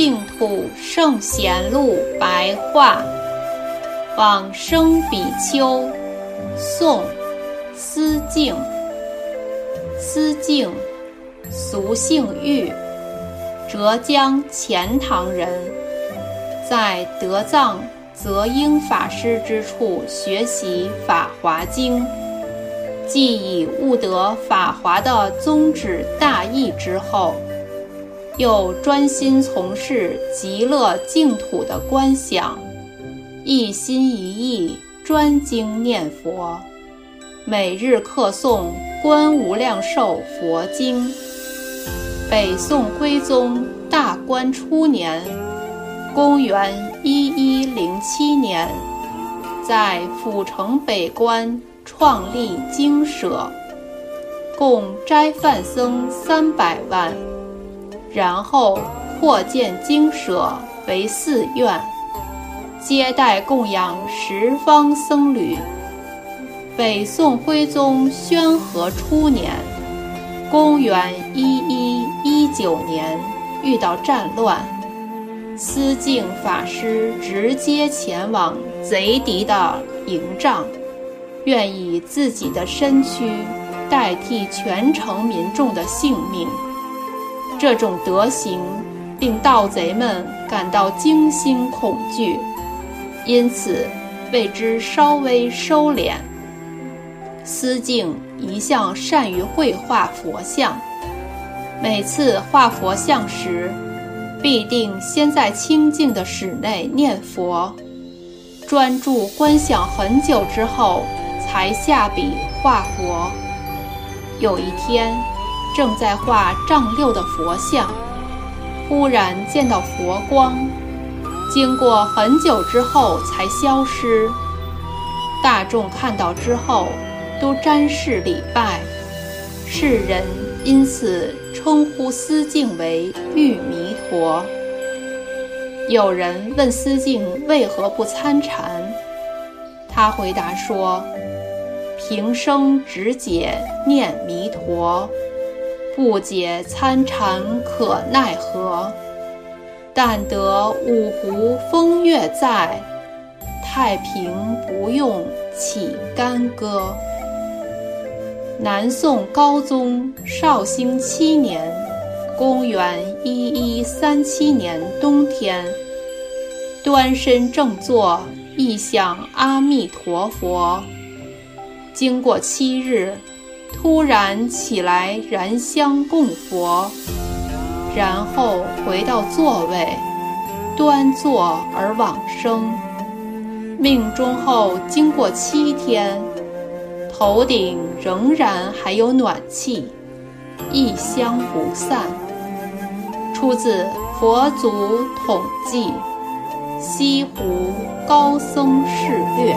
净土圣贤录白话，往生比丘，宋，思敬。思敬，俗姓玉，浙江钱塘人，在德藏泽英法师之处学习《法华经》，既已悟得法华的宗旨大义之后。又专心从事极乐净土的观想，一心一意专精念佛，每日课诵《观无量寿佛经》。北宋徽宗大观初年，公元一一零七年，在府城北关创立精舍，共斋饭僧三百万。然后扩建精舍为寺院，接待供养十方僧侣。北宋徽宗宣和初年，公元一一一九年，遇到战乱，思敬法师直接前往贼敌的营帐，愿以自己的身躯代替全城民众的性命。这种德行令盗贼们感到惊心恐惧，因此为之稍微收敛。思敬一向善于绘画佛像，每次画佛像时，必定先在清静的室内念佛，专注观想很久之后，才下笔画佛。有一天。正在画丈六的佛像，忽然见到佛光，经过很久之后才消失。大众看到之后，都瞻视礼拜，世人因此称呼思敬为玉弥陀。有人问思敬为何不参禅，他回答说：“平生只解念弥陀。”不解参禅可奈何？但得五湖风月在，太平不用起干戈。南宋高宗绍兴七年（公元一一三七年）冬天，端身正坐，意向阿弥陀佛。经过七日。突然起来燃香供佛，然后回到座位，端坐而往生。命中后经过七天，头顶仍然还有暖气，异香不散。出自《佛祖统记·西湖高僧事略》。